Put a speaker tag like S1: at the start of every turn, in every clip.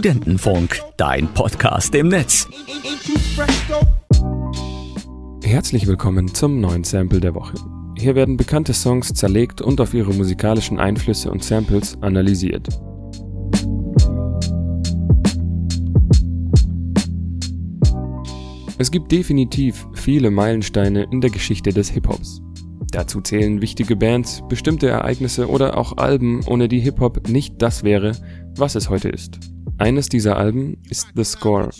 S1: Studentenfunk, dein Podcast im Netz.
S2: Herzlich willkommen zum neuen Sample der Woche. Hier werden bekannte Songs zerlegt und auf ihre musikalischen Einflüsse und Samples analysiert. Es gibt definitiv viele Meilensteine in der Geschichte des Hip-Hops. Dazu zählen wichtige Bands, bestimmte Ereignisse oder auch Alben, ohne die Hip-Hop nicht das wäre, was es heute ist. Eines dieser Alben ist The Score.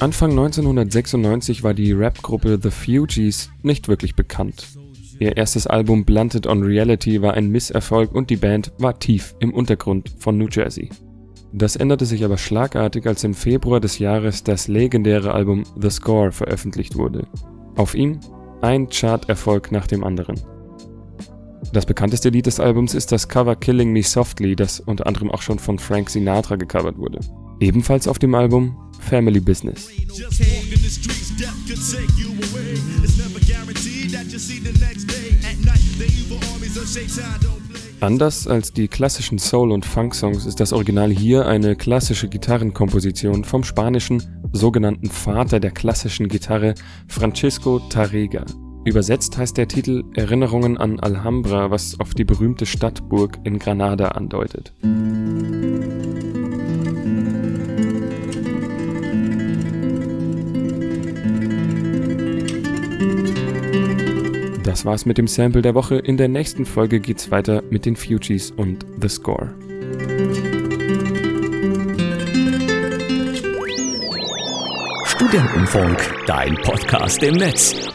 S2: Anfang 1996 war die Rapgruppe The Fugees nicht wirklich bekannt. Ihr erstes Album Blunted on Reality war ein Misserfolg und die Band war tief im Untergrund von New Jersey. Das änderte sich aber schlagartig, als im Februar des Jahres das legendäre Album The Score veröffentlicht wurde. Auf ihm ein Charterfolg nach dem anderen. Das bekannteste Lied des Albums ist das Cover Killing Me Softly, das unter anderem auch schon von Frank Sinatra gecovert wurde. Ebenfalls auf dem Album Family Business. Anders als die klassischen Soul- und Funk-Songs ist das Original hier eine klassische Gitarrenkomposition vom spanischen sogenannten Vater der klassischen Gitarre Francisco Tarrega. Übersetzt heißt der Titel Erinnerungen an Alhambra, was auf die berühmte Stadtburg in Granada andeutet. Das war's mit dem Sample der Woche. In der nächsten Folge geht's weiter mit den Fugees und The Score.
S1: Studentenfunk, dein Podcast im Netz.